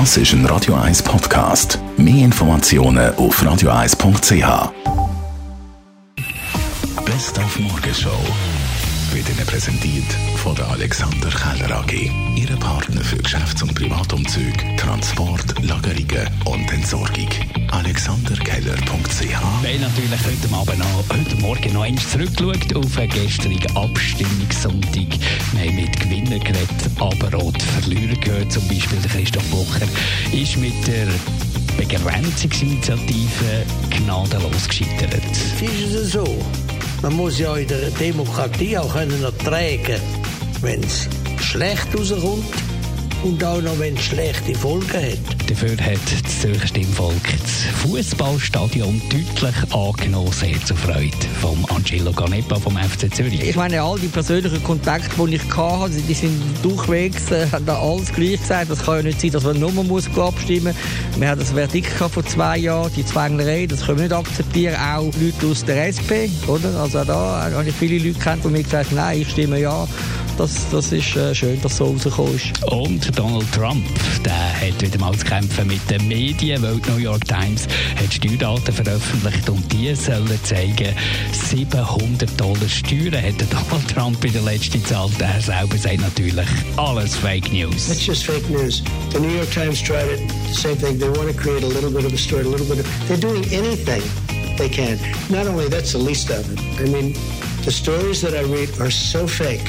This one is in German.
Das ist ein Radio 1 Podcast. Mehr Informationen auf radio1.ch. Best auf Morgenshow wird Ihnen präsentiert von der Alexander Keller AG. Ihre Partner für Geschäfts- und Privatumzug, Transport, Lagerungen und Entsorgung. AlexanderKeller.ch haben natürlich heute, Abend noch, heute Morgen noch einmal zurückgeschaut auf einen gestrigen Abstimmungssonntag. Gewinnern geredet, aber auch die Verlierer gehört. Zum Beispiel der Christoph Bucher ist mit der Begrenzungsinitiative gnadenlos gescheitert. Es ist so, man muss ja in der Demokratie auch können ertragen, wenn es schlecht rauskommt und auch noch, wenn es schlechte Folgen hat. Dafür hat das Zürcher Stimmvolk das Fußballstadion deutlich angenommen, sehr zur Freude vom Angelo Ganepa vom FC Zürich. Ich meine, all die persönlichen Kontakte, die ich hatte, die sind durchwegs, äh, haben da alles gleich gesagt. Das kann ja nicht sein, dass man nur muss abstimmen muss. Wir hatten das Verdikt vor zwei Jahren, die Zwänglerei, das können wir nicht akzeptieren. Auch Leute aus der SP, oder? Also auch da habe ich viele Leute kennt, die mir gesagt haben, nein, ich stimme ja. Das, das ist äh, schön, dass so rausgekommen ist. Und Donald Trump, der hat wieder mal zu kämpfen mit den Medien, weil die New York Times hat Steuerdaten veröffentlicht und die sollen zeigen, 700 Dollar Steuern hat Donald Trump in der letzten Zahl. Er selber sagt natürlich, alles Fake News. It's just fake news. The New York Times tried it, the same thing. They want to create a little bit of a story, a little bit of. They're doing anything they can. Not only that's the least of it. I mean, the stories that I read are so fake.